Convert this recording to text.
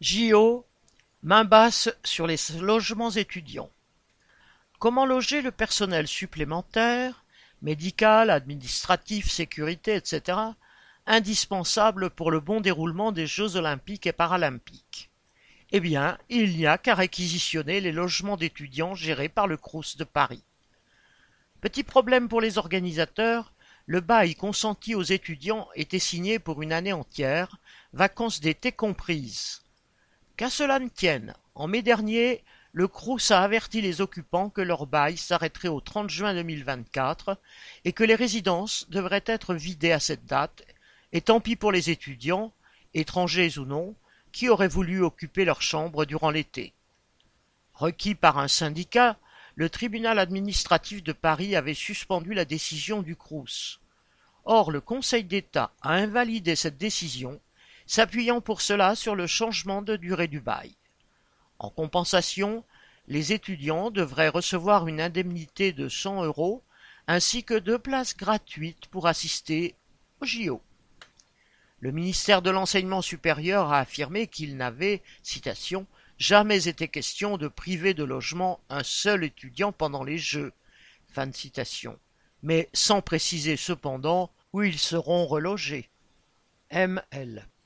JO, main basse sur les logements étudiants. Comment loger le personnel supplémentaire, médical, administratif, sécurité, etc., indispensable pour le bon déroulement des Jeux olympiques et paralympiques? Eh bien, il n'y a qu'à réquisitionner les logements d'étudiants gérés par le Crous de Paris. Petit problème pour les organisateurs, le bail consenti aux étudiants était signé pour une année entière, vacances d'été comprises. Qu'à cela ne tienne, en mai dernier, le Crous a averti les occupants que leur bail s'arrêterait au 30 juin 2024 et que les résidences devraient être vidées à cette date, et tant pis pour les étudiants, étrangers ou non, qui auraient voulu occuper leurs chambres durant l'été. Requis par un syndicat, le tribunal administratif de Paris avait suspendu la décision du Crous. Or, le Conseil d'État a invalidé cette décision, s'appuyant pour cela sur le changement de durée du bail. En compensation, les étudiants devraient recevoir une indemnité de cent euros ainsi que deux places gratuites pour assister au JO. Le ministère de l'Enseignement supérieur a affirmé qu'il n'avait, jamais été question de priver de logement un seul étudiant pendant les Jeux. Mais sans préciser cependant où ils seront relogés. ML.